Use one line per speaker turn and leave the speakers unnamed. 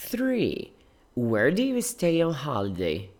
3. Where do you stay on holiday?